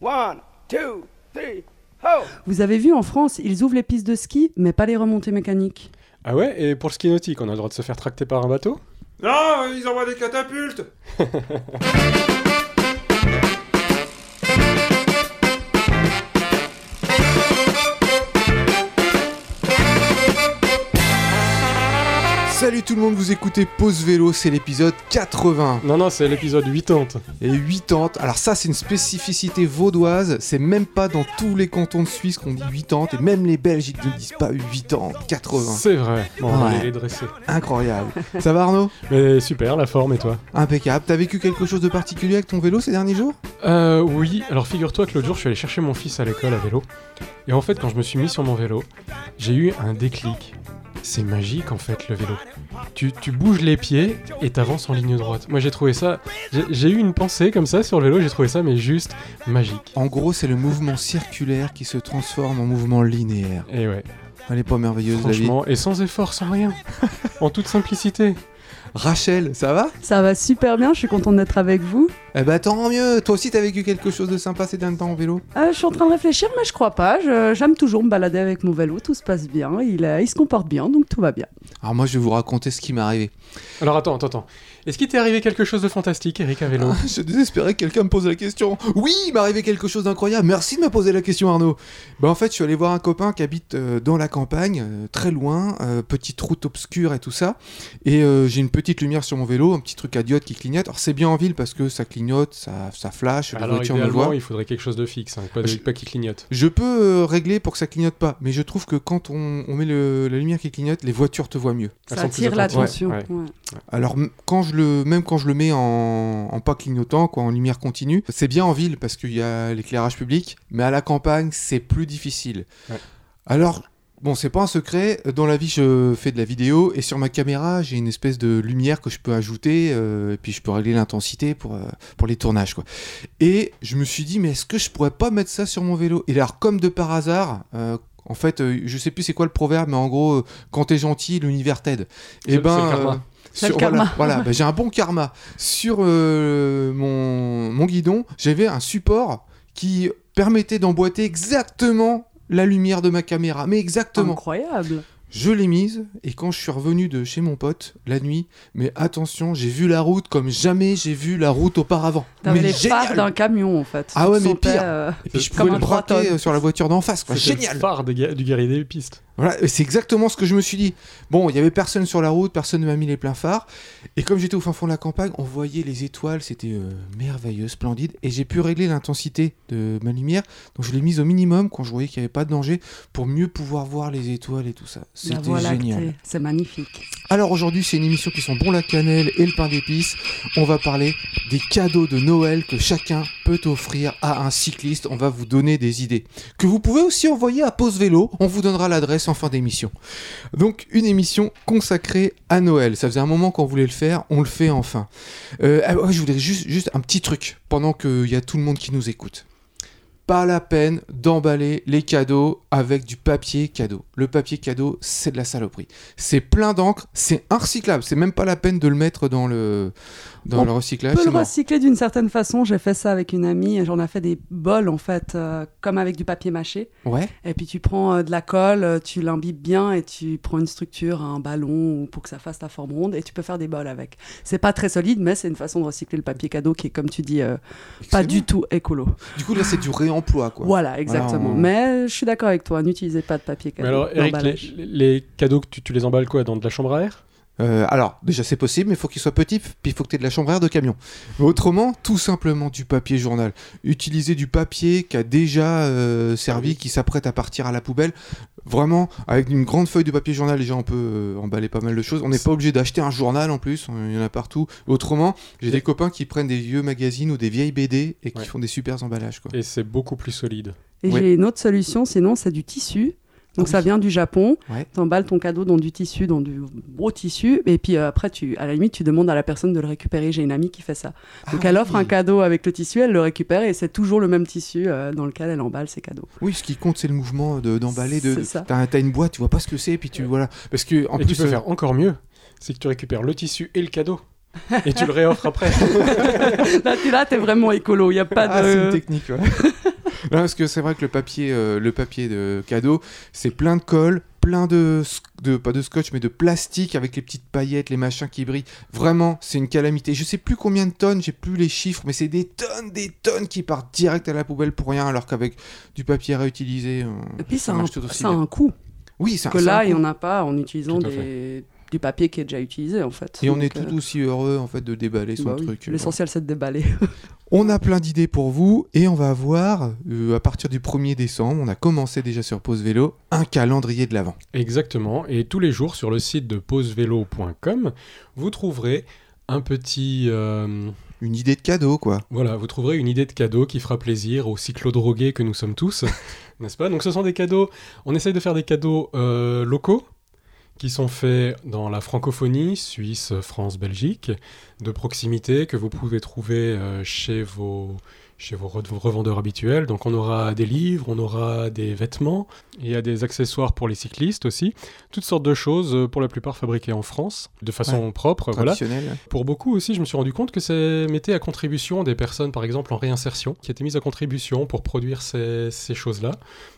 One, two, three, ho! Vous avez vu en France, ils ouvrent les pistes de ski, mais pas les remontées mécaniques. Ah ouais Et pour le ski nautique, on a le droit de se faire tracter par un bateau? Non, ils envoient des catapultes Salut tout le monde, vous écoutez Pause Vélo, c'est l'épisode 80 Non, non, c'est l'épisode 80. et 80. Alors ça c'est une spécificité vaudoise, c'est même pas dans tous les cantons de Suisse qu'on dit 80 et même les Belges ils ne disent pas 80, 80. C'est vrai. Bon, on va Ouais. aller les dresser. Incroyable. Ça va Arnaud? Mais super, la forme et toi? Impeccable. T'as vécu quelque chose de particulier avec ton vélo ces derniers jours? Euh, oui. Alors figure-toi que l'autre jour, je suis allé chercher mon fils à l'école à vélo. Et en fait, quand je me suis mis sur mon vélo, j'ai eu un déclic. C'est magique en fait le vélo. Tu, tu bouges les pieds et t'avances en ligne droite. Moi j'ai trouvé ça. j'ai- eu une pensée comme ça sur le vélo, j'ai trouvé ça mais juste magique. En gros c'est le mouvement circulaire qui se transforme en mouvement linéaire. Et ouais, Elle est pas merveilleuse la vie. franchement, et sans effort, sans rien. en toute simplicité. Rachel, ça va? Ça va super bien, je suis contente d'être avec vous. Eh bah tant mieux Toi aussi t'as vécu quelque chose de sympa ces derniers temps en vélo? Euh, je suis en train de réfléchir, mais je crois pas. J'aime toujours me balader avec mon vélo, tout se passe bien, il, euh, il se comporte bien, donc tout va bien. Alors moi je vais vous raconter ce qui m'est arrivé. Alors attends, attends, attends. Est-ce qu'il t'est arrivé quelque chose de fantastique, Eric, à vélo Je désespérais que quelqu'un me pose la question. Oui, il m'est arrivé quelque chose d'incroyable. Merci de me poser la question, Arnaud. Bah, en fait, je suis allé voir un copain qui habite euh, dans la campagne, euh, très loin, euh, petite route obscure et tout ça. Et euh, j'ai une petite lumière sur mon vélo, un petit truc à diode qui clignote. Alors, c'est bien en ville parce que ça clignote, ça, ça flash, les Alors voitures me voient. il faudrait quelque chose de fixe, hein, pas, de- Je- pas qui clignote. Je peux euh, régler pour que ça clignote pas, mais je trouve que quand on, on met le- la lumière qui clignote, les voitures te voient mieux. Ça attire l'attention. Ouais, ouais. ouais. Alors quand je le, même quand je le mets en, en pas clignotant, quoi, en lumière continue, c'est bien en ville parce qu'il y a l'éclairage public, mais à la campagne c'est plus difficile. Ouais. Alors bon, c'est pas un secret. Dans la vie, je fais de la vidéo et sur ma caméra, j'ai une espèce de lumière que je peux ajouter euh, et puis je peux régler l'intensité pour euh, pour les tournages, quoi. Et je me suis dit, mais est-ce que je pourrais pas mettre ça sur mon vélo? Et alors, comme de par hasard. euh, en fait, je sais plus c'est quoi le proverbe, mais en gros, quand t'es gentil, l'univers t'aide. Et ben, le karma. sur-. Voilà, voilà, bah, j'ai un bon karma. Sur euh, mon, mon guidon, j'avais un support qui permettait d'emboîter exactement la lumière de ma caméra. Mais exactement. Incroyable. Je l'ai mise et quand je suis revenu de chez mon pote la nuit, mais attention, j'ai vu la route comme jamais j'ai vu la route auparavant. T'avais mais les génial. phares d'un camion en fait. Ah ouais, mais pire. euh, Et puis je pouvais le braquer 3 tonnes. euh, sur la voiture d'en face. quoi. Génial. le phare du guerrier des pistes. Voilà, c'est exactement ce que je me suis dit. Bon, il y avait personne sur la route, personne ne m'a mis les pleins phares. Et comme j'étais au fin fond de la campagne, on voyait les étoiles, c'était euh, merveilleux, splendide. Et j'ai pu régler l'intensité de ma lumière. Donc je l'ai mise au minimum quand je voyais qu'il n'y avait pas de danger pour mieux pouvoir voir les étoiles et tout ça. C'était génial. C'est magnifique. Alors aujourd'hui, c'est une émission qui sent bon la cannelle et le pain d'épices. On va parler des cadeaux de Noël que chacun peut offrir à un cycliste. On va vous donner des idées. Que vous pouvez aussi envoyer à Pause Vélo. On vous donnera l'adresse en fin d'émission. Donc une émission consacrée à Noël. Ça faisait un moment qu'on voulait le faire. On le fait enfin. Euh, ah je voudrais juste, juste un petit truc pendant qu'il y a tout le monde qui nous écoute. Pas la peine d'emballer les cadeaux avec du papier cadeau. Le papier cadeau, c'est de la saloperie. C'est plein d'encre, c'est inrecyclable. C'est même pas la peine de le mettre dans le, dans On le recyclage. Peut le recycler d'une certaine façon. J'ai fait ça avec une amie j'en ai fait des bols en fait, euh, comme avec du papier mâché. Ouais. Et puis tu prends euh, de la colle, euh, tu l'imbibes bien et tu prends une structure, un ballon ou pour que ça fasse ta forme ronde et tu peux faire des bols avec. C'est pas très solide, mais c'est une façon de recycler le papier cadeau qui est, comme tu dis, euh, pas du tout écolo. Du coup, là, c'est du réemploi, quoi. Voilà, exactement. on- Mais je suis d'accord avec toi, n'utilisez pas de papier Mais cadeau. alors, Eric, les, cadeaux, que tu, tu les emballes quoi? Dans de la chambre à air? Euh, alors, déjà, c'est possible, mais il faut qu'il soit petit, puis il faut que tu aies de la chambre à air de camion. Mais autrement, tout simplement du papier journal. Utilisez du papier qui a déjà euh, servi, qui s'apprête à partir à la poubelle. Vraiment, avec une grande feuille de papier journal, déjà, on peut euh, emballer pas mal de choses. On n'est pas obligé d'acheter un journal en plus, il y en a partout. Autrement, j'ai des copains qui prennent des vieux magazines ou des vieilles BD et qui Ouais. font des super emballages. Quoi. Et c'est beaucoup plus solide. Et Ouais. j'ai une autre solution, sinon c'est du tissu. Donc ça vient du Japon. Ouais. Tu emballes ton cadeau dans du tissu, dans du gros tissu. Et puis euh, après, tu, à la limite, tu demandes à la personne de le récupérer. J'ai une amie qui fait ça. Donc Ah elle offre oui. un cadeau avec le tissu, elle le récupère et c'est toujours le même tissu euh, dans lequel elle emballe ses cadeaux. Oui, ce qui compte, c'est le mouvement de- d'emballer. De, C'est ça. T'as t'as une boîte, tu vois pas ce que c'est, puis tu voilà. Parce que en et plus, tu peux euh, faire encore mieux. C'est que tu récupères le tissu et le cadeau. et tu le réoffres après. Là, tu là, t'es vraiment écolo. Il y a pas de. Ah, c'est une technique, ouais. Non, parce que c'est vrai que le papier, euh, le papier de cadeau, c'est plein de colle, plein de, pas de scotch, mais de plastique avec les petites paillettes, les machins qui brillent. Vraiment, c'est une calamité. Je sais plus combien de tonnes, j'ai plus les chiffres, mais c'est des tonnes, des tonnes qui partent direct à la poubelle pour rien, alors qu'avec du papier réutilisé, euh, Et puis, ça, a un, tout aussi ça a un coût. Oui, c'est un- Que là, il n'y en a pas en utilisant à des... du papier qui est déjà utilisé, en fait. Et on est tout euh, aussi heureux en fait de déballer son bah oui, truc. L'essentiel, c'est de déballer. On a plein d'idées pour vous et on va avoir, euh, à partir du 1er décembre, on a commencé déjà sur Pause Vélo, un calendrier de l'avant. Exactement. Et tous les jours sur le site de pausevélo.com, vous trouverez un petit. euh, Une idée de cadeau, quoi. Voilà, vous trouverez une idée de cadeau qui fera plaisir aux cyclodrogués que nous sommes tous, n'est-ce pas? Donc ce sont des cadeaux, on essaye de faire des cadeaux euh, locaux qui sont faits dans la francophonie, Suisse, France, Belgique, de proximité que vous pouvez trouver euh, chez vos chez vos, re- vos revendeurs habituels. Donc on aura des livres, on aura des vêtements, il y a des accessoires pour les cyclistes aussi, toutes sortes de choses, euh, pour la plupart fabriquées en France, de façon propre, voilà. Pour beaucoup aussi, je me suis rendu compte que ça mettait à contribution des personnes, par exemple en réinsertion, qui étaient mises à contribution pour produire ces, ces choses-là.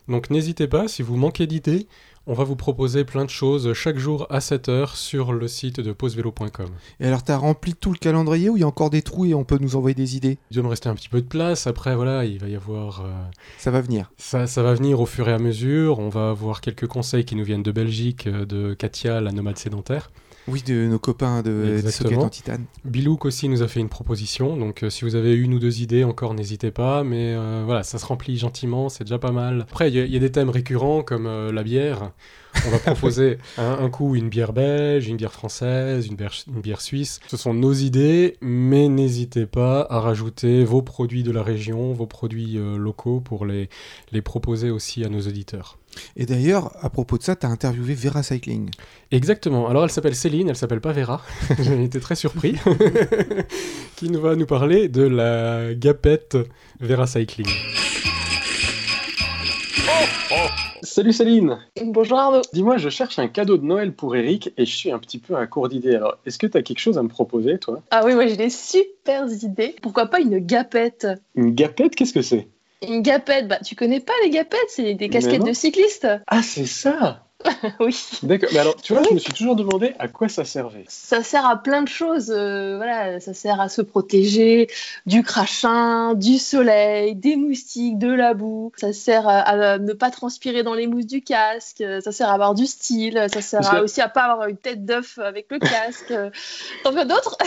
Donc n'hésitez pas, si vous manquez d'idées, on va vous proposer plein de choses chaque jour à 7h sur le site de pausevélo.com. Et alors, t'as rempli tout le calendrier ou il y a encore des trous et on peut nous envoyer des idées? Il doit me rester un petit peu de place, après voilà, il va y avoir... euh, Ça va venir. Ça, ça va venir au fur et à mesure, on va avoir quelques conseils qui nous viennent de Belgique, euh, de Katia, la nomade sédentaire. Oui, de nos copains de Exactement. sockets en titane. Bilouk aussi nous a fait une proposition, donc euh, si vous avez une ou deux idées encore, n'hésitez pas, mais euh, voilà, ça se remplit gentiment, c'est déjà pas mal. Après, il y, a- il y a des thèmes récurrents comme euh, la bière. On va proposer un, un coup une bière belge, une bière française, une bière, une bière suisse. Ce sont nos idées, mais n'hésitez pas à rajouter vos produits de la région, vos produits locaux pour les, les proposer aussi à nos auditeurs. Et d'ailleurs, à propos de ça, t'as interviewé Vera Cycling. Exactement. Alors elle s'appelle Céline, elle s'appelle pas Vera. J'ai été très surpris. qui nous va nous parler de la gapette Vera Cycling. Salut Céline Bonjour Arnaud. Dis-moi, je cherche un cadeau de Noël pour Eric et je suis un petit peu à court d'idées. Alors, est-ce que tu as quelque chose à me proposer, toi? Ah oui, moi j'ai des super idées. Pourquoi pas une gapette? Une gapette, qu'est-ce que c'est? Une gapette, bah tu connais pas les gapettes, c'est des casquettes de cyclistes. Ah, c'est ça oui. D'accord. Mais alors, tu vois, je me suis toujours demandé à quoi ça servait. Ça sert à plein de choses. euh, voilà, ça sert à se protéger du crachin, du soleil, des moustiques, de la boue. Ça sert à, à ne pas transpirer dans les mousses du casque. Ça sert à avoir du style. Ça sert à aussi à pas avoir une tête d'œuf avec le casque. T'en veux d'autres?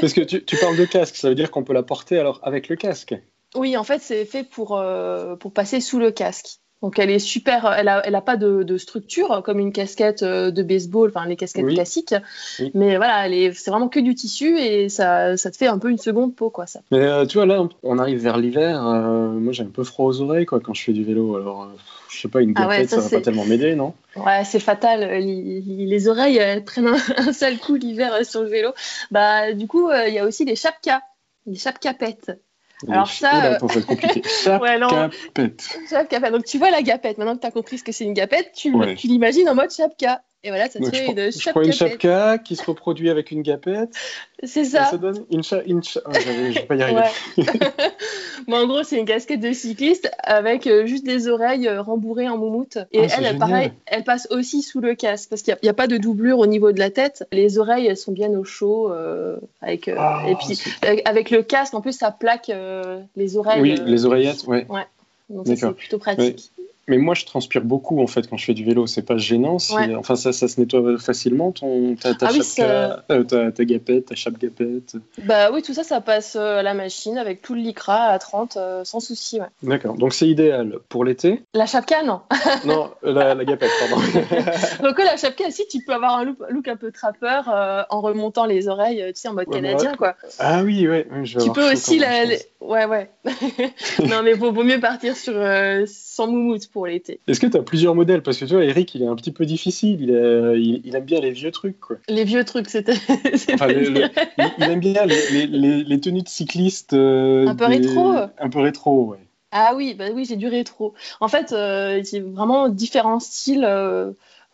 Parce que tu, tu parles de casque, ça veut dire qu'on peut la porter alors avec le casque. Oui, en fait, c'est fait pour, euh, pour passer sous le casque. Donc, elle est super. Elle a, elle a pas de, de structure comme une casquette euh, de baseball, enfin les casquettes Oui. classiques. Oui. Mais voilà, elle est, c'est vraiment que du tissu et ça, ça te fait un peu une seconde peau, quoi. Ça. Mais euh, tu vois, là, on arrive vers l'hiver. euh, moi, j'ai un peu froid aux oreilles quoi, quand je fais du vélo. Alors, euh, je sais pas, une Ah ouais, ça, ça, va pas tellement m'aider, non? Ouais, c'est fatal. Les, les oreilles, elles prennent un, un sale coup l'hiver sur le vélo. Bah, du coup, il y a aussi les chapkas, les chapcapettes. Alors ça, ça. Ouais. Donc, tu vois la gapette. Maintenant que tu as compris ce que c'est une gapette, tu, Ouais. tu l'imagines en mode chapka. Et voilà, ça te fait une je prends une chapka qui se reproduit avec une gapette. C'est ça. ça donne une cha... Une cha... Ah, je vais pas y arriver. Mais en gros, c'est une casquette de cycliste avec euh, juste des oreilles euh, rembourrées en moumoute. Et Ah, elle, génial. pareil, elle passe aussi sous le casque parce qu'il n'y a, pas de doublure au niveau de la tête. Les oreilles, elles sont bien au chaud. euh, avec, euh, Ah, et puis, avec, le casque, en plus, ça plaque euh, les oreilles. Oui, les oreillettes, ouais. Donc, c'est plutôt pratique. Mais moi, je transpire beaucoup en fait quand je fais du vélo. C'est pas gênant. Ouais. Enfin, ça, ça se nettoie facilement. Ton, ta, ta Ah oui, euh, ta, ta gapette, ta chape-gapette. Bah oui, tout ça, ça passe euh, à la machine avec tout le lycra à 30 euh, sans souci. Ouais. D'accord. Donc c'est idéal pour l'été? La chapka, non. non, la, la gapette, pardon. Donc la chapka, si tu peux avoir un look, look un peu trappeur euh, en remontant les oreilles, tu sais, en mode Ouais, canadien, quoi. ah oui, ouais. je Tu peux aussi la... les- Ouais, ouais. non, mais vaut, vaut mieux partir sur sans moumoute pour l'été. Est-ce que tu as plusieurs modèles? Parce que tu vois, Eric, il est un petit peu difficile. Il, est- il, il aime bien les vieux trucs, quoi. Les vieux trucs, c'était. Enfin, il, aime bien les, les, les, les tenues de cycliste. euh, Un peu rétro. Un peu rétro, ouais. Ah oui, bah oui, j'ai du rétro. En fait, euh, j'ai vraiment différents styles.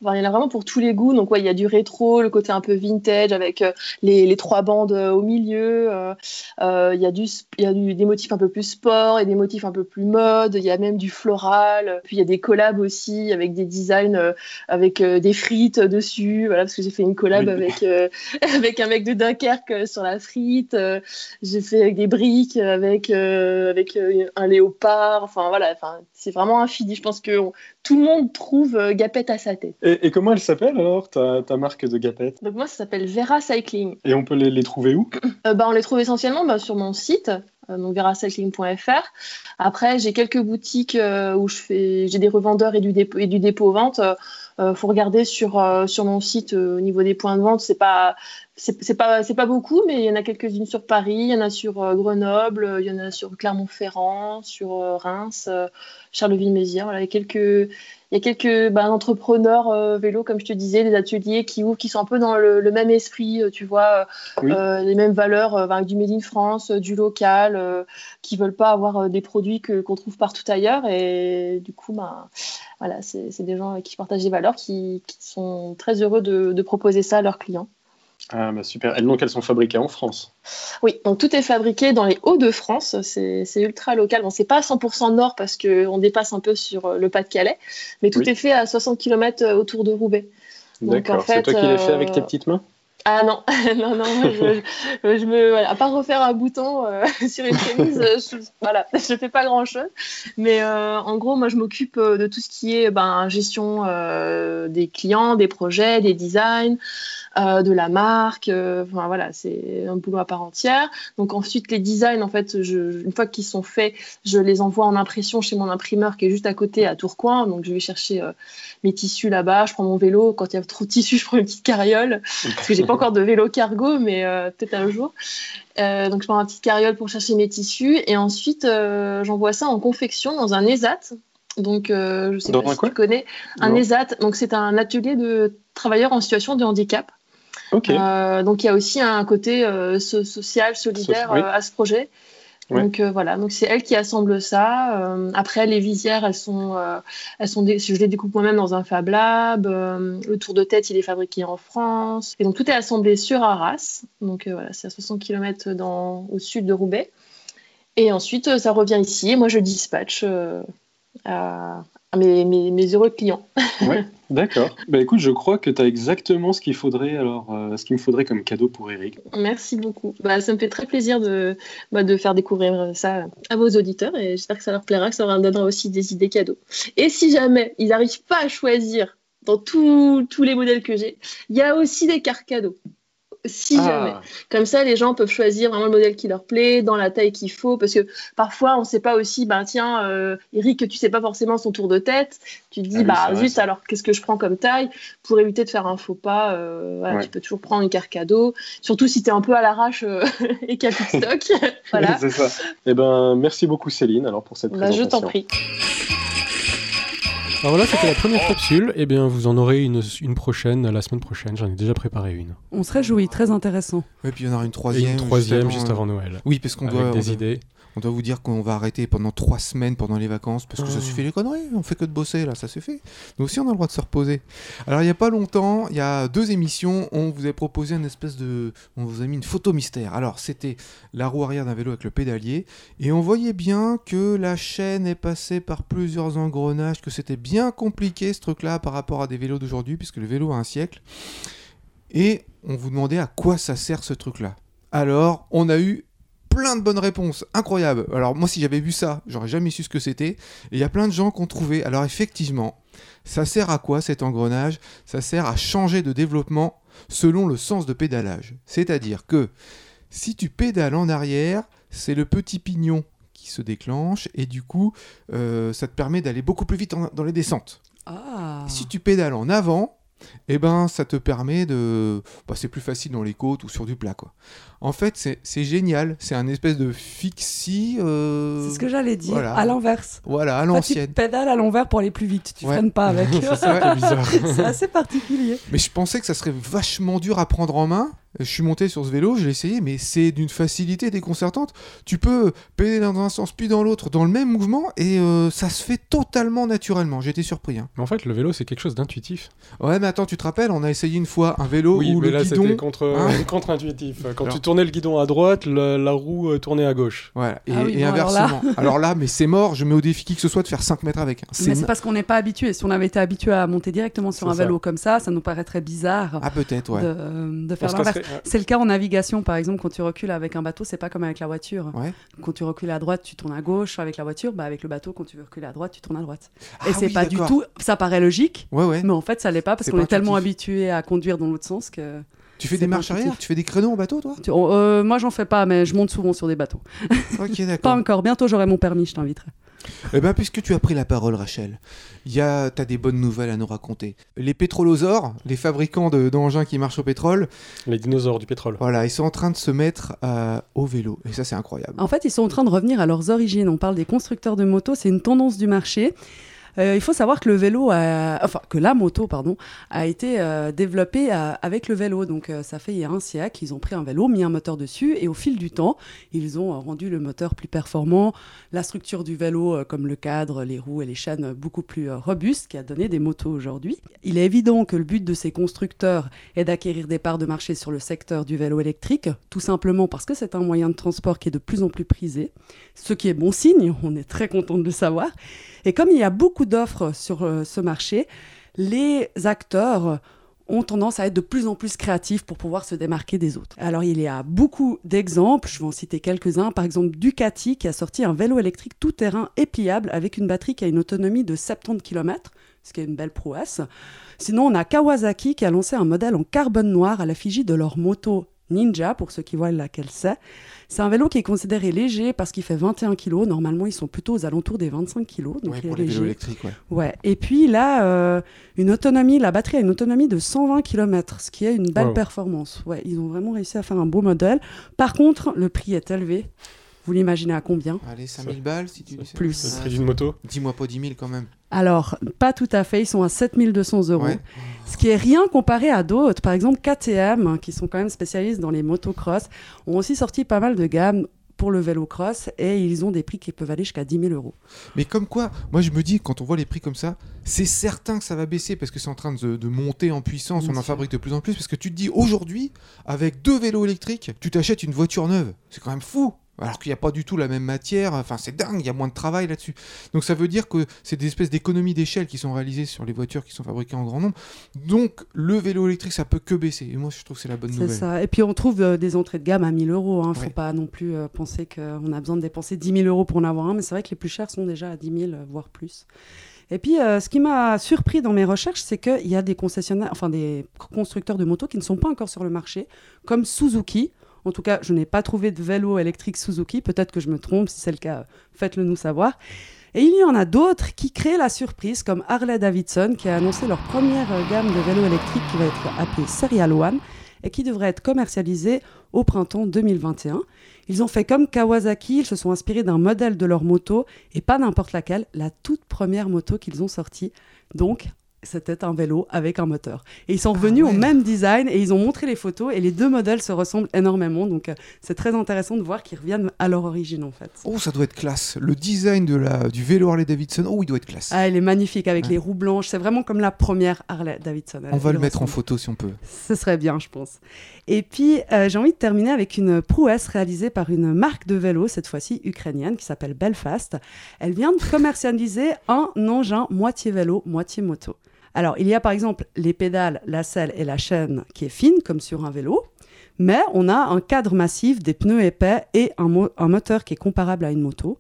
Enfin, il y en a vraiment pour tous les goûts. Donc, ouais, il y a du rétro, le côté un peu vintage avec euh, les, les trois bandes euh, au milieu. euh, il y a, du, il y a du- des motifs un peu plus sport et des motifs un peu plus mode. Il y a même du floral. Puis, il y a des collabs aussi avec des designs avec des frites dessus. Voilà, parce que j'ai fait une collab Oui. avec, avec un mec de Dunkerque sur la frite. J'ai fait avec des briques, avec, avec un léopard. Enfin, voilà, enfin, c'est vraiment infini. Je pense que on- tout le monde trouve Gapette à sa tête. Et, et comment elle s'appelle alors, ta, ta marque de gapettes Donc moi, ça s'appelle Vera Cycling. Et on peut les, les trouver où? Euh, bah, on les trouve essentiellement bah, sur mon site, euh, donc veracycling.fr. Après, j'ai quelques boutiques euh, où j'ai des revendeurs et du dépôt, et du dépôt vente. Euh, euh, faut regarder sur sur mon site au niveau des points de vente. C'est pas c'est pas c'est pas beaucoup, mais il y en a quelques-unes sur Paris, il y en a sur euh, Grenoble, il y en a sur Clermont-Ferrand, sur euh, Reims, euh, Charleville-Mézières. Voilà, il y a quelques il y a quelques bah, entrepreneurs vélo, comme je te disais, des ateliers qui ouvrent, qui sont un peu dans le, le même esprit, tu vois, Oui. les mêmes valeurs, avec du made in France, du local, qui veulent pas avoir des produits que qu'on trouve partout ailleurs. Et du coup, bah, voilà, c'est c'est des gens qui partagent des valeurs, qui, qui sont très heureux de, de proposer ça à leurs clients. Ah bah super. Et donc elles sont fabriquées en France. Oui, donc tout est fabriqué dans les Hauts-de-France, c'est ultra local. Bon, c'est pas 100% nord parce qu'on dépasse un peu sur euh, le Pas-de-Calais, mais tout Oui. est fait à 60 km autour de Roubaix. Donc, D'accord. en fait, C'est toi qui fais euh, avec tes petites mains? Ah non, non, non, je, je, je me, voilà, à part refaire un bouton euh, sur une chemise, euh, je, voilà, je fais pas grand chose. Mais euh, en gros, moi, je m'occupe euh, de tout ce qui est ben, gestion euh, des clients, des projets, des designs, euh, de la marque. euh, Enfin voilà, c'est un boulot à part entière. Donc ensuite, les designs, en fait, je, une fois qu'ils sont faits, je les envoie en impression chez mon imprimeur qui est juste à côté à Tourcoing. Donc je vais chercher euh, mes tissus là-bas. Je prends mon vélo. Quand il y a trop de tissus, je prends une petite carriole parce que j'ai pas encore de vélo cargo, mais peut-être un jour. Euh, donc je prends ma petite carriole pour chercher mes tissus et ensuite euh, j'envoie ça en confection dans un ESAT. Donc euh, je sais Dans pas un si tu connais un Non. ESAT. Donc c'est un atelier de travailleurs en situation de handicap. Euh, donc il y a aussi un côté euh, so- social, solidaire oui. euh, à ce projet. Ouais. Donc euh, voilà, donc c'est elle qui assemble ça. Euh, après les visières, elles sont, euh, elles sont, je les découpe moi-même dans un Fab Lab. Le tour de tête, il est fabriqué en France. Et donc tout est assemblé sur Arras. Donc voilà, c'est à 60 km dans, au sud de Roubaix. Et ensuite, ça revient ici. Et moi, je dispatche à mes, mes, mes heureux clients. D'accord. Bah écoute, je crois que tu as exactement ce qu'il faudrait alors, euh, ce qu'il me faudrait comme cadeau pour Eric. Merci beaucoup. Bah, ça me fait très plaisir de, bah, de faire découvrir ça à vos auditeurs et j'espère que ça leur plaira, que ça leur donnera aussi des idées cadeaux. Et si jamais ils n'arrivent pas à choisir dans tous les modèles que j'ai, il y a aussi des cartes cadeaux. Si jamais. Ah, Comme ça, les gens peuvent choisir vraiment le modèle qui leur plaît, dans la taille qu'il faut, parce que parfois, on ne sait pas aussi, ben tiens, euh, Eric, tu sais pas forcément son tour de tête, tu te dis, Ah oui, bah zut, alors qu'est-ce que je prends comme taille? Pour éviter de faire un faux pas, euh, voilà, Ouais. tu peux toujours prendre une carte cadeau, surtout si tu es un peu à l'arrache euh, et qu'il n'y a plus de stock. voilà. c'est ça. Eh ben, merci beaucoup Céline alors pour cette Bah, je présentation. t'en prie. Alors voilà, c'était la première capsule. Eh bien, vous en aurez une, une prochaine la semaine prochaine. J'en ai déjà préparé une. On se réjouit, très intéressant. Et puis il y en aura une Et troisième. une troisième juste euh, avant Noël. Oui, parce qu'on Avec doit, on des doit- idées. On doit vous dire qu'on va arrêter pendant trois semaines pendant les vacances parce que ça Oh. suffit les conneries. On fait que de bosser là, ça suffit. Nous aussi, on a le droit de se reposer. Alors il y a pas longtemps, il y a deux émissions, on vous a proposé une espèce de, on vous a mis une photo mystère. Alors c'était la roue arrière d'un vélo avec le pédalier et on voyait bien que la chaîne est passée par plusieurs engrenages, que c'était bien compliqué ce truc-là par rapport à des vélos d'aujourd'hui puisque le vélo a un siècle. Et on vous demandait à quoi ça sert ce truc-là. Alors, on a eu plein de bonnes réponses, incroyable. Alors moi, si j'avais vu ça, j'aurais jamais su ce que c'était. Et il y a plein de gens qui ont trouvé. Alors effectivement, ça sert à quoi cet engrenage? Ça sert à changer de développement selon le sens de pédalage. C'est-à-dire que si tu pédales en arrière, c'est le petit pignon qui se déclenche et du coup, euh, ça te permet d'aller beaucoup plus vite en- dans les descentes. Ah. Si tu pédales en avant, eh ben, ça te permet de. Bah, c'est plus facile dans les côtes ou sur du plat, quoi. En fait, c'est génial. C'est un espèce de fixie. euh, C'est ce que j'allais dire, voilà. à l'inverse. Voilà, à l'ancienne. tu pédales à l'envers pour aller plus vite, tu Ouais. freines pas avec. C'est assez particulier. Mais je pensais que ça serait vachement dur à prendre en main. Je suis monté sur ce vélo, je l'ai essayé, mais c'est d'une facilité déconcertante. Tu peux pédaler dans un sens puis dans l'autre dans le même mouvement et euh, ça se fait totalement naturellement. J'ai été surpris. hein. Mais en fait, le vélo, c'est quelque chose d'intuitif. Ouais, mais attends, tu te rappelles, on a essayé une fois un vélo oui, où mais le là, guidon. contre, Hein contre-intuitif. Quand Alors- tu tournais le guidon à droite, le- la roue euh, tournait à gauche. Voilà, et, Ah oui, et bon, alors là- inversement. alors là, mais c'est mort, je mets au défi qui que ce soit de faire 5 mètres avec. hein. Mais C'est parce qu'on n'est pas habitué. Si on avait été habitué à monter directement sur C'est un ça. vélo comme ça, ça nous paraîtrait bizarre Ah, peut-être, ouais. de, euh, de faire se l'inverse. C'est le cas en navigation, par exemple, quand tu recules avec un bateau, c'est pas comme avec la voiture. Ouais. Quand tu recules à droite, tu tournes à gauche. Avec la voiture, bah avec le bateau, quand tu veux reculer à droite, tu tournes à droite. Ah Et c'est oui, pas du tout. Ça paraît logique, Ouais, ouais. mais en fait, ça l'est pas parce qu'on pas est tellement habitué à conduire dans l'autre sens que. Tu fais des pas marches arrière? Tu fais des créneaux en bateau, toi? Tu- euh, moi, j'en fais pas, mais je monte souvent sur des bateaux. Ok, Pas d'accord. encore. Bientôt, j'aurai mon permis. Je t'inviterai. Eh ben, puisque tu as pris la parole, Rachel, il y a, t'as des bonnes nouvelles à nous raconter. Les pétrolosaures, les fabricants de- d'engins qui marchent au pétrole, Les dinosaures du pétrole. voilà, ils sont en train de se mettre euh, au vélo. Et ça, c'est incroyable. En fait, ils sont en train de revenir à leurs origines. On parle des constructeurs de motos, c'est une tendance du marché. Euh, il faut savoir que le vélo, a- enfin que la moto, pardon, a été euh, développée euh, avec le vélo. Donc ça fait il y a un siècle, ils ont pris un vélo, mis un moteur dessus, et au fil du temps, ils ont rendu le moteur plus performant, la structure du vélo, comme le cadre, les roues et les chaînes, beaucoup plus robuste, qui a donné des motos aujourd'hui. Il est évident que le but de ces constructeurs est d'acquérir des parts de marché sur le secteur du vélo électrique, tout simplement parce que c'est un moyen de transport qui est de plus en plus prisé, ce qui est bon signe, on est très content de le savoir. Et comme il y a beaucoup d'offres sur euh, ce marché, les acteurs ont tendance à être de plus en plus créatifs pour pouvoir se démarquer des autres. Alors il y a beaucoup d'exemples, je vais en citer quelques-uns. Par exemple, Ducati qui a sorti un vélo électrique tout-terrain et pliable avec une batterie qui a une autonomie de 70 km, ce qui est une belle prouesse. Sinon, on a Kawasaki qui a lancé un modèle en carbone noir à l'effigie de leur moto Ninja, pour ceux qui voient laquelle c'est. C'est un vélo qui est considéré léger parce qu'il fait 21 kg. Normalement, ils sont plutôt aux alentours des 25 kg. Donc Ouais, il est pour les vélos électriques, ouais. Ouais. Et puis là, euh, une autonomie, la batterie a une autonomie de 120 km, ce qui est une belle Wow. performance. Ouais, ils ont vraiment réussi à faire un beau modèle. Par contre, le prix est élevé. Vous l'imaginez à combien Allez, 5000 balles si tu Plus. C'est le prix d'une moto. Dis-moi pas 10 000 quand même. Alors, pas tout à fait. Ils sont à 7200 euros. Ouais. Ce qui est rien comparé à d'autres. Par exemple, KTM, qui sont quand même spécialistes dans les motocross, ont aussi sorti pas mal de gammes pour le vélo cross et ils ont des prix qui peuvent aller jusqu'à 10 000 euros. Mais comme quoi, moi je me dis, quand on voit les prix comme ça, c'est certain que ça va baisser parce que c'est en train de, de monter en puissance, Bien on en fabrique de plus en plus. Parce que tu te dis, aujourd'hui, avec deux vélos électriques, tu t'achètes une voiture neuve. C'est quand même fou. Alors qu'il n'y a pas du tout la même matière, enfin c'est dingue, il y a moins de travail là-dessus. Donc ça veut dire que c'est des espèces d'économies d'échelle qui sont réalisées sur les voitures qui sont fabriquées en grand nombre. Donc le vélo électrique, ça peut que baisser. Et moi je trouve que c'est la bonne C'est nouvelle. ça. Et puis on trouve euh, des entrées de gamme à 1000 euros. Il ne faut Ouais. pas non plus euh, penser qu'on a besoin de dépenser 10 000 euros pour en avoir un, mais c'est vrai que les plus chers sont déjà à 10 000, euh, voire plus. Et puis, euh, ce qui m'a surpris dans mes recherches, c'est qu'il y a des concessionnaires, enfin des constructeurs de motos qui ne sont pas encore sur le marché, comme Suzuki. En tout cas, je n'ai pas trouvé de vélo électrique Suzuki. Peut-être que je me trompe. Si c'est le cas, faites-le nous savoir. Et il y en a d'autres qui créent la surprise, comme Harley Davidson, qui a annoncé leur première gamme de vélos électriques qui va être appelée Serial One et qui devrait être commercialisée au printemps 2021. Ils ont fait comme Kawasaki, ils se sont inspirés d'un modèle de leur moto et pas n'importe laquelle, la toute première moto qu'ils ont sortie. Donc, c'était un vélo avec un moteur. Et ils sont revenus ouais. au même design et ils ont montré les photos et les deux modèles se ressemblent énormément. Donc, euh, c'est très intéressant de voir qu'ils reviennent à leur origine en fait. Oh, ça doit être classe. Le design de la, du vélo Harley Davidson, oh, il doit être classe. Ah, elle est magnifique avec Ouais. les roues blanches. C'est vraiment comme la première Harley Davidson. On va le mettre en photo si on peut. Ce serait bien, je pense. Et puis, euh, j'ai envie de terminer avec une prouesse réalisée par une marque de vélo, cette fois-ci ukrainienne, qui s'appelle Belfast. Elle vient de commercialiser un engin moitié vélo, moitié moto. Alors, il y a par exemple les pédales, la selle et la chaîne qui est fine, comme sur un vélo. Mais on a un cadre massif, des pneus épais et un, mo- un moteur qui est comparable à une moto.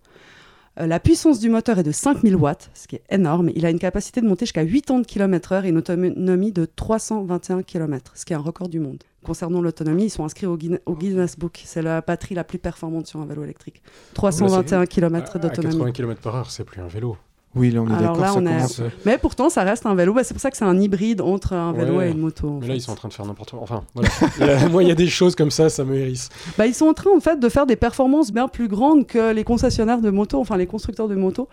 Euh, la puissance du moteur est de 5000 watts, ce qui est énorme. Il a une capacité de monter jusqu'à 80 km/h et une autonomie de 321 km, ce qui est un record du monde. Concernant l'autonomie, ils sont inscrits au, Guin- au Guinness Book. C'est la batterie la plus performante sur un vélo électrique. 321 km À- à d'autonomie. 80 km par heure, c'est plus un vélo. Oui, là on est d'accord, ça on est- commence. Mais pourtant, ça reste un vélo. Bah, c'est pour ça que c'est un hybride entre un vélo Ouais. et une moto. Mais là, fait. ils sont en train de faire n'importe quoi. Enfin, voilà. Là, Moi, il y a des choses comme ça, ça me hérisse. Bah, ils sont en train en fait de faire des performances bien plus grandes que les concessionnaires de motos, enfin les constructeurs de motos.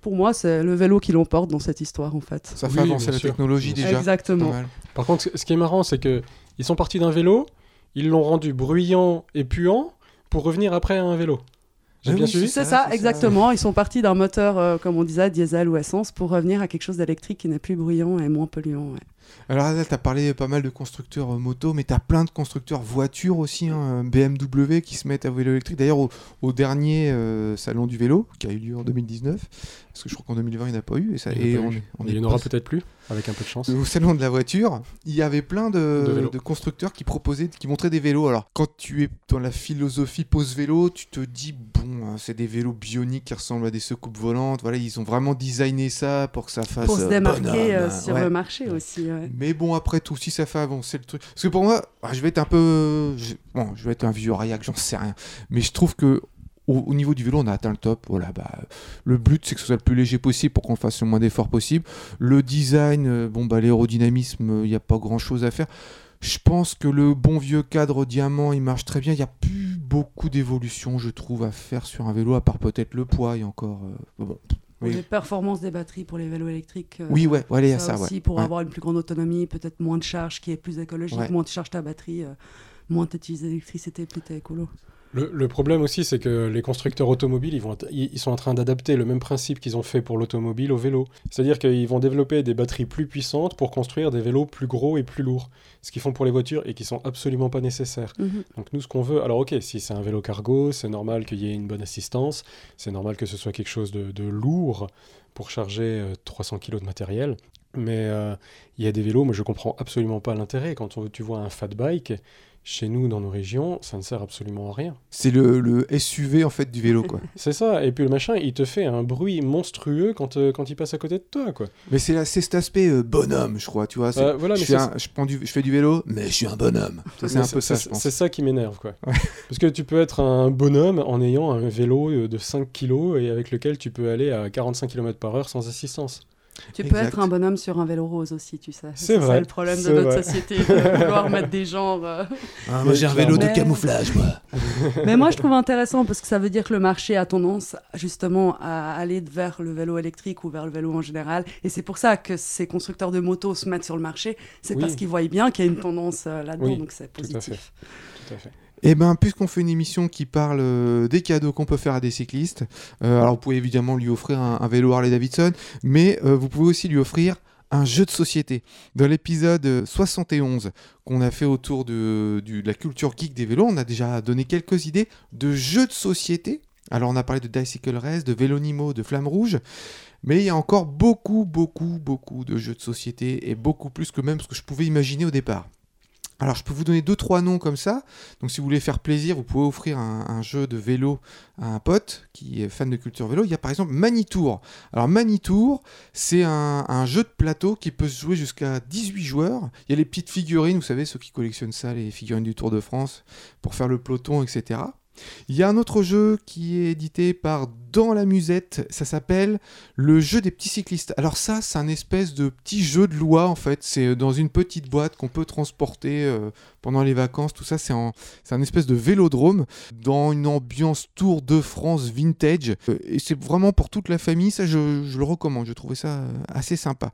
Pour moi, c'est le vélo qui l'emporte dans cette histoire en fait. Ça fait Oui, avancer la sûr. technologie déjà. Exactement. Par contre, ce qui est marrant, c'est que ils sont partis d'un vélo, ils l'ont rendu bruyant et puant pour revenir après à un vélo. J'ai Ah bien suivi C'est ça, ça, c'est ça. exactement. Ils sont partis d'un moteur, euh, comme on disait, diesel ou essence, pour revenir à quelque chose d'électrique qui n'est plus bruyant et moins polluant. ouais. Alors là, tu as parlé pas mal de constructeurs euh, moto, mais tu as plein de constructeurs voitures aussi, hein, BMW qui se mettent à vélo électrique. D'ailleurs, au, au dernier euh, salon du vélo, qui a eu lieu en 2019, parce que je crois qu'en 2020, il n'y en a pas eu. Et, ça, et on, eu. est- on Il est y en aura pas- peut-être plus, avec un peu de chance. Au salon de la voiture, il y avait plein de, De vélos. de constructeurs qui proposaient, qui montraient des vélos. Alors, quand tu es dans la philosophie pose vélo, tu te dis bon, hein, c'est des vélos bioniques qui ressemblent à des soucoupes volantes. Voilà, ils ont vraiment designé ça pour que ça fasse Pour se euh, démarquer euh, hein, sur ouais. le marché aussi. Mais bon, après tout, si ça fait avancer le truc. Parce que pour moi, ah, je vais être un peu. Bon, je vais être un vieux raillac, j'en sais rien. Mais je trouve que. Au, au niveau du vélo, on a atteint le top. Voilà, bah, le but, c'est que ce soit le plus léger possible pour qu'on fasse le moins d'efforts possible. Le design, euh, bon, bah, l'aérodynamisme, il n'y a pas grand chose à faire. Je pense que le bon vieux cadre diamant, il marche très bien. Il n'y a plus beaucoup d'évolution, je trouve, à faire sur un vélo, à part peut-être le poids et encore. euh, bon. Oui. Les performances des batteries pour les vélos électriques. euh, Oui, ouais, ouais, il y a ça, ça, ouais. aussi, pour Ouais. avoir une plus grande autonomie, peut-être moins de charge qui est plus écologique, moins tu charges ta batterie, euh, moins tu utilises l'électricité, plus t'es écolo. Le, le problème aussi, c'est que les constructeurs automobiles, ils, vont, ils ils sont en train d'adapter le même principe qu'ils ont fait pour l'automobile au vélo. C'est-à-dire qu'ils vont développer des batteries plus puissantes pour construire des vélos plus gros et plus lourds. Ce qu'ils font pour les voitures et qui sont absolument pas nécessaires. Mhm. Donc nous, ce qu'on veut, alors ok, si c'est un vélo cargo, c'est normal qu'il y ait une bonne assistance, c'est normal que ce soit quelque chose de, de lourd pour charger euh, 300 kg de matériel. Mais euh, il y a des vélos, mais je comprends absolument pas l'intérêt. Quand on- tu vois un fat bike, chez nous, dans nos régions, ça ne sert absolument à rien. C'est le, le SUV en fait du vélo, quoi. C'est ça, et puis le machin, il te fait un bruit monstrueux quand, euh, quand il passe à côté de toi, quoi. Mais c'est là- c'est cet aspect euh, bonhomme, je crois, tu vois. c'est- Euh, voilà, je, mais c'est un- je, prends du, je fais du vélo, mais je suis un bonhomme. Ça, c'est Mais un peu ça, je c'est- pense. C'est ça qui m'énerve, quoi. Ouais. Parce que tu peux être un bonhomme en ayant un vélo euh, de 5 kg et avec lequel tu peux aller à 45 km par heure sans assistance. Tu peux Exact. être un bonhomme sur un vélo rose aussi, tu sais. C'est Ça, vrai, le problème de c'est notre vrai. société, de vouloir mettre des genres. euh. Ah, moi, j'ai un vélo de camouflage, moi. Mais moi, je trouve intéressant parce que ça veut dire que le marché a tendance justement à aller vers le vélo électrique ou vers le vélo en général. Et c'est pour ça que ces constructeurs de motos se mettent sur le marché. C'est Oui. parce qu'ils voient bien qu'il y a une tendance euh, là-dedans, Oui, donc c'est tout à positif. Tout à fait. Eh ben, puisqu'on fait une émission qui parle euh, des cadeaux qu'on peut faire à des cyclistes, euh, alors vous pouvez évidemment lui offrir un, vélo Harley Davidson, mais euh, vous pouvez aussi lui offrir un jeu de société. Dans l'épisode euh, 71 qu'on a fait autour de la culture geek des vélos, on a déjà donné quelques idées de jeux de société. Alors on a parlé de Dicycle Race, de Vélonimo, de Flamme Rouge, mais il y a encore beaucoup, beaucoup, beaucoup de jeux de société et beaucoup plus que même ce que je pouvais imaginer au départ. Alors je peux vous donner deux trois noms comme ça. Donc si vous voulez faire plaisir, vous pouvez offrir un, jeu de vélo à un pote qui est fan de culture vélo. Il y a par exemple Manitour. Alors Manitour, c'est un, un jeu de plateau qui peut se jouer jusqu'à 18 joueurs. Il y a les petites figurines, vous savez, ceux qui collectionnent ça, les figurines du Tour de France, pour faire le peloton, etc. Il y a un autre jeu qui est édité par Dans la Musette, ça s'appelle le jeu des petits cyclistes. Alors ça, c'est un espèce de petit jeu de loi en fait. C'est dans une petite boîte qu'on peut transporter euh, pendant les vacances. Tout ça, c'est un espèce de vélodrome dans une ambiance Tour de France vintage. Euh, Et c'est vraiment pour toute la famille. Ça, je, je le recommande. Je trouvais ça euh, assez sympa.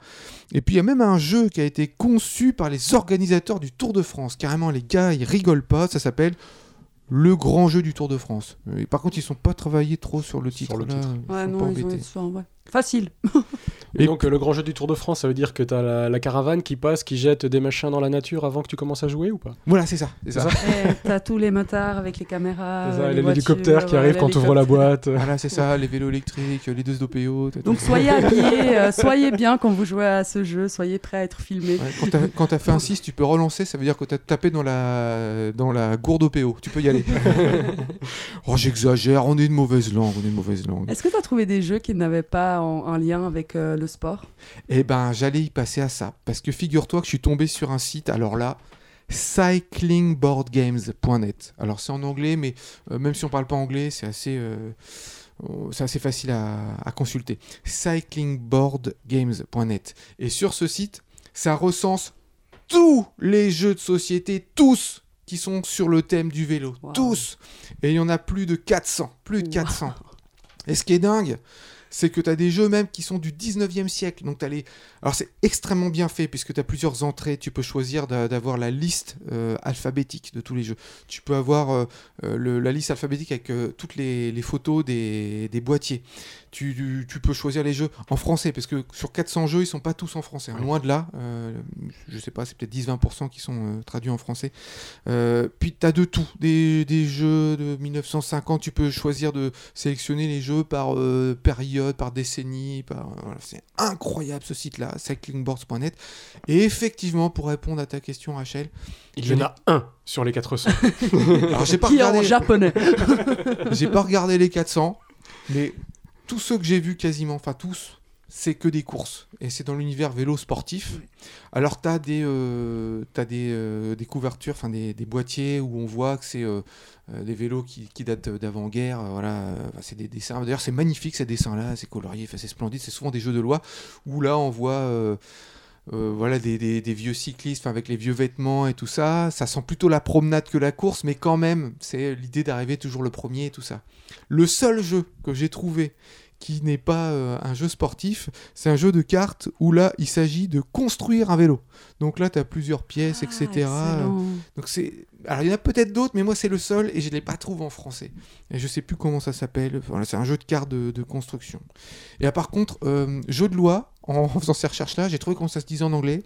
Et puis il y a même un jeu qui a été conçu par les organisateurs du Tour de France. Carrément, les gars, ils rigolent pas. Ça s'appelle le grand jeu du Tour de France. Et par contre, ils sont pas travaillés trop sur le titre. le là. titre. Ils Ouais, sont non, pas ils ont embêtés. été sur- ouais. Facile. Et donc, euh, le grand jeu du Tour de France, ça veut dire que tu as la, la caravane qui passe, qui jette des machins dans la nature avant que tu commences à jouer ou pas? Voilà, c'est ça. C'est ça. Et T'as tous les motards avec les caméras. C'est ça, euh, les voitures, hélicoptères qui arrivent quand tu ouvres la l'hélicoptère. boîte. Voilà, c'est ça, les vélos électriques, les deux OPO. t'as Donc soyez habillés, euh, soyez bien quand vous jouez à ce jeu, soyez prêts à être filmés. Ouais, quand t'as- quand t'as fait un 6, tu peux relancer, ça veut dire que t'as tapé dans la, dans la gourde OPO. Tu peux y aller. oh, j'exagère, on est de mauvaise langue, on est de mauvaise langue. Est-ce que tu as trouvé des jeux qui n'avaient pas en- lien avec euh, le sport? Eh ben, j'allais y passer à ça. Parce que figure-toi que je suis tombé sur un site, alors là, cyclingboardgames.net. Alors c'est en anglais, mais euh, même si on parle pas anglais, c'est assez, euh, c'est assez facile à, à consulter. cyclingboardgames.net. Et sur ce site, ça recense tous les jeux de société, tous qui sont sur le thème du vélo. Wow. Tous Et il y en a plus de 400. Plus de 400. Et ce qui est dingue, c'est que tu as des jeux même qui sont du 19e siècle. Donc t'as les... Alors c'est extrêmement bien fait puisque tu as plusieurs entrées. Tu peux choisir d'a- d'avoir la liste euh, alphabétique de tous les jeux. Tu peux avoir euh, euh, le- la liste alphabétique avec euh, toutes les, les photos des, des boîtiers. Tu, tu- tu peux choisir les jeux en français parce que sur 400 jeux, ils sont pas tous en français. hein. Loin de là. Je sais pas, c'est peut-être 10-20% qui sont traduits en français. Puis tu as de tout. Des, des jeux de 1950. Tu peux choisir de sélectionner les jeux par euh, période, par décennie. Par, voilà, c'est incroyable ce site-là, cyclingboards.net. Et effectivement, pour répondre à ta question, Rachel, Il y en a un sur les 400. alors j'ai pas Qui en regardé. japonais. J'ai pas regardé les 400, mais tous ceux que j'ai vus quasiment, enfin tous, c'est que des courses. Et c'est dans l'univers vélo sportif. Alors t'as des, euh, des, euh, des couvertures, enfin des, des boîtiers où on voit que c'est euh, des vélos qui, qui datent d'avant-guerre. voilà, enfin, c'est des dessins. D'ailleurs c'est magnifique ces dessins-là, c'est colorié, enfin, c'est splendide. C'est souvent des jeux de loi où là on voit... euh, voilà des, des- des vieux cyclistes avec les vieux vêtements et tout ça. Ça sent plutôt la promenade que la course, mais quand même, c'est l'idée d'arriver toujours le premier et tout ça. Le seul jeu que j'ai trouvé qui n'est pas euh, un jeu sportif, c'est un jeu de cartes où là, il s'agit de construire un vélo. Donc là, tu as plusieurs pièces, etc. Ah. Donc c'est alors il y en a peut-être d'autres mais moi c'est le seul et je l'ai pas trouvé en français. Et je sais plus comment ça s'appelle. Voilà, c'est un jeu de cartes de, de construction. Et ah, par contre, euh, jeu de loi en faisant ces recherches là, j'ai trouvé comment ça se disait en anglais.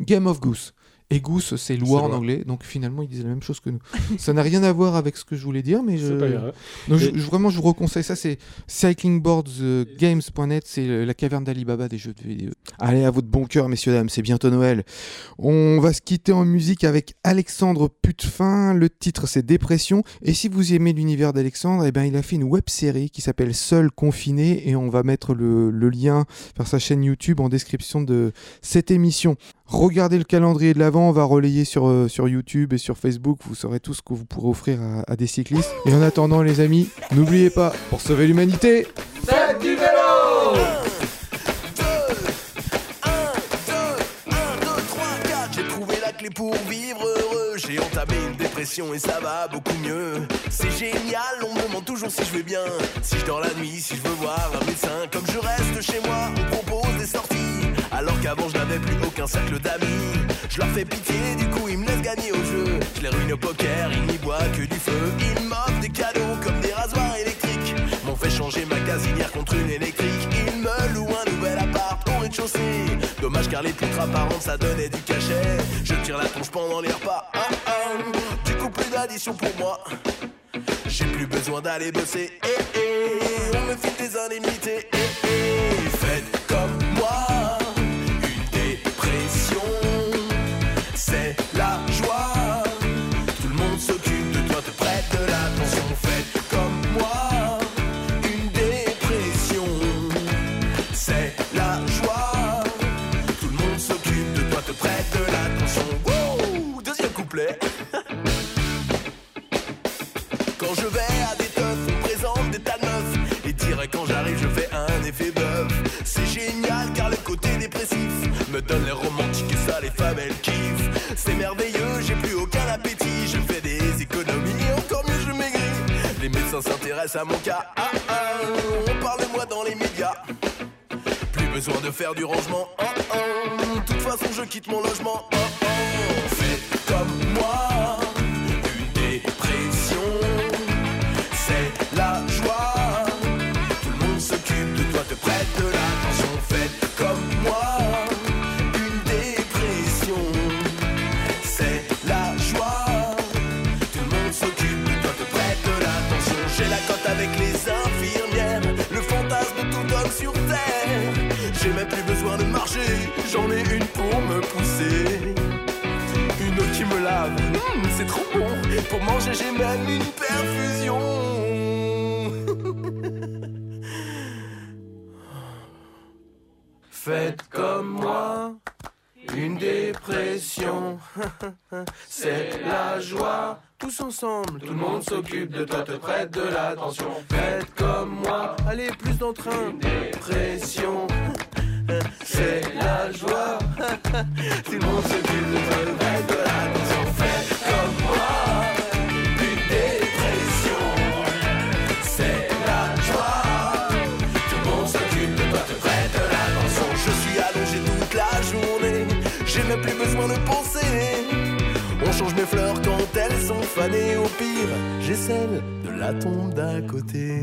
Game of Goose. Et Goose, c'est loi C'est en anglais, donc finalement ils disaient la même chose que nous. ça n'a rien à voir avec ce que je voulais dire, mais je... C'est pas grave. Donc, je- Et- je- vraiment, je vous reconseille ça. C'est cyclingboardsgames.net. C'est euh, la caverne d'Alibaba des jeux de vidéo. Allez, à votre bon cœur, messieurs, dames. C'est bientôt Noël. On va se quitter en musique avec Alexandre Putefin. Le titre, c'est Dépression. Et si vous aimez l'univers d'Alexandre, eh ben, il a fait une web série qui s'appelle Seul confiné. Et on va mettre le, le lien vers sa chaîne YouTube en description de cette émission. Regardez le calendrier de l'avant, on va relayer sur, euh, sur YouTube et sur Facebook, vous saurez tout ce que vous pourrez offrir à, à des cyclistes. Et en attendant les amis, n'oubliez pas, pour sauver l'humanité, Faites du vélo 4, j'ai trouvé la clé pour vivre heureux. J'ai entamé une dépression et ça va beaucoup mieux. C'est génial, on me demande toujours si je vais bien. Si je dors la nuit, si je veux voir un médecin. Comme je reste chez moi, on propose des sorties. Alors qu'avant je n'avais plus aucun cercle d'amis. Je leur fais pitié, du coup ils me laissent gagner au jeu. Je les ruine au poker, ils n'y boivent que du feu. Ils m'offrent des cadeaux comme des rasoirs électriques. M'ont fait changer ma casinière contre une électrique. Ils me louent un nouvel appart au rez-de-chaussée. Dommage car les poutres apparentes ça donnait du cachet. Je tire la tronche pendant les repas. Ah, ah. Du coup plus d'addition pour moi. J'ai plus besoin d'aller bosser. Eh, eh. On me file des indemnités. Quand je vais à des teufs, on présente des tas de meufs. Et direct quand j'arrive, je fais un effet bœuf. C'est génial car le côté dépressif me donne les romantiques et ça, les femmes elles kiffent. C'est merveilleux, j'ai plus aucun appétit. Je fais des économies et encore mieux, je maigris. Les médecins s'intéressent à mon cas. Ah, ah, on parle de moi dans les médias. Plus besoin de faire du rangement. Oh, oh. De toute façon, je quitte mon logement. Oh, oh. Faites comme moi. Besoin de marcher. J'en ai une pour me pousser. Une eau qui me lave. Mmh, c'est trop bon. Pour manger, j'ai même une perfusion. Faites comme moi. Une dépression, c'est la joie. Tous ensemble, tout le monde s'occupe de toi, te prête de l'attention. Faites comme moi, allez plus d'entrain. Dépression, c'est la joie. Tout le monde se dit de te de la danse, fait comme moi. Une dépression, c'est la joie. Tout le monde s'occupe de toi, te de la danse. Je suis allongé toute la journée, j'ai même plus besoin de penser. On change mes fleurs quand elles sont fanées. Au pire, j'ai celle de la tombe d'à côté.